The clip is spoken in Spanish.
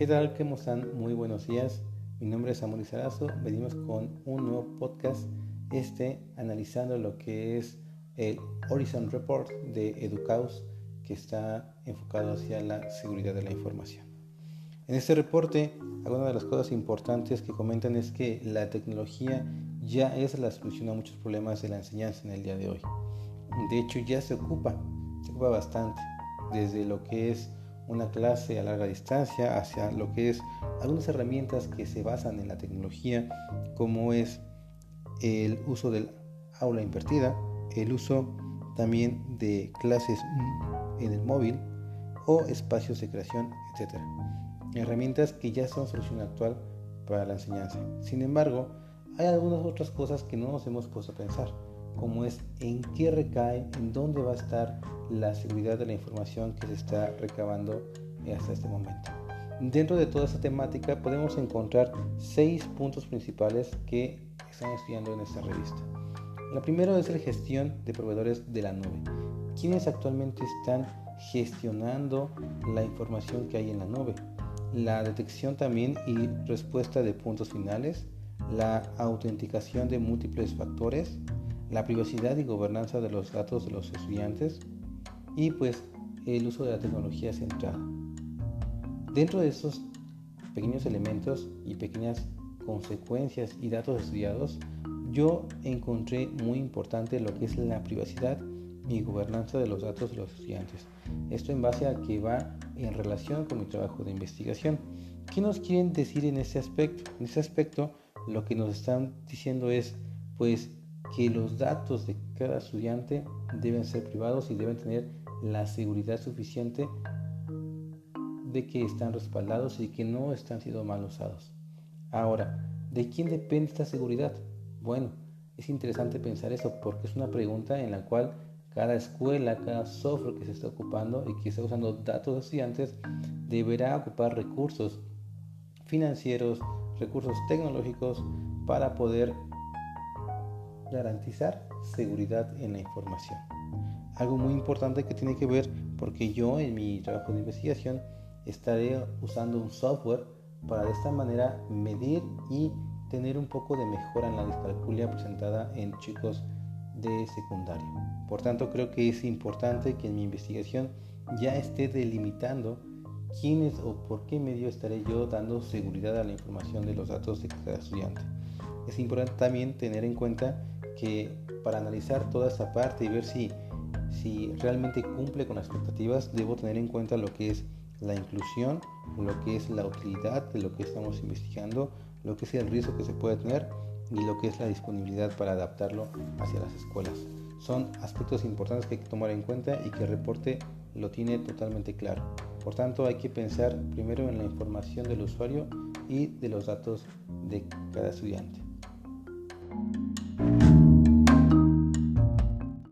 ¿Qué tal? ¿Cómo están? Muy buenos días. Mi nombre es Samuel Sarazo. Venimos con un nuevo podcast, este analizando lo que es el Horizon Report de Educaus, que está enfocado hacia la seguridad de la información. En este reporte, alguna de las cosas importantes que comentan es que la tecnología ya es la solución a muchos problemas de la enseñanza en el día de hoy. De hecho, ya se ocupa, se ocupa bastante, desde lo que es una clase a larga distancia hacia lo que es algunas herramientas que se basan en la tecnología, como es el uso del aula invertida, el uso también de clases en el móvil o espacios de creación, etc. Herramientas que ya son solución actual para la enseñanza. Sin embargo, hay algunas otras cosas que no nos hemos puesto a pensar, como es en qué recae, en dónde va a estar la seguridad de la información que se está recabando hasta este momento. Dentro de toda esta temática podemos encontrar seis puntos principales que están estudiando en esta revista. La primera es la gestión de proveedores de la nube. ¿Quiénes actualmente están gestionando la información que hay en la nube? La detección también y respuesta de puntos finales, la autenticación de múltiples factores, la privacidad y gobernanza de los datos de los estudiantes, y pues el uso de la tecnología centrada. Dentro de esos pequeños elementos y pequeñas consecuencias y datos estudiados, yo encontré muy importante lo que es la privacidad y gobernanza de los datos de los estudiantes. Esto en base a que va en relación con mi trabajo de investigación. ¿Qué nos quieren decir en este aspecto? En este aspecto lo que nos están diciendo es pues que los datos de cada estudiante deben ser privados y deben tener la seguridad suficiente de que están respaldados y que no están siendo mal usados. Ahora, ¿de quién depende esta seguridad? Bueno, es interesante pensar eso porque es una pregunta en la cual cada escuela, cada software que se está ocupando y que está usando datos de estudiantes deberá ocupar recursos financieros, recursos tecnológicos para poder garantizar seguridad en la información algo muy importante que tiene que ver porque yo en mi trabajo de investigación estaré usando un software para de esta manera medir y tener un poco de mejora en la discalculia presentada en chicos de secundaria. Por tanto, creo que es importante que en mi investigación ya esté delimitando quiénes o por qué medio estaré yo dando seguridad a la información de los datos de cada estudiante. Es importante también tener en cuenta que para analizar toda esta parte y ver si si realmente cumple con las expectativas, debo tener en cuenta lo que es la inclusión, lo que es la utilidad de lo que estamos investigando, lo que es el riesgo que se puede tener y lo que es la disponibilidad para adaptarlo hacia las escuelas. Son aspectos importantes que hay que tomar en cuenta y que el reporte lo tiene totalmente claro. Por tanto, hay que pensar primero en la información del usuario y de los datos de cada estudiante.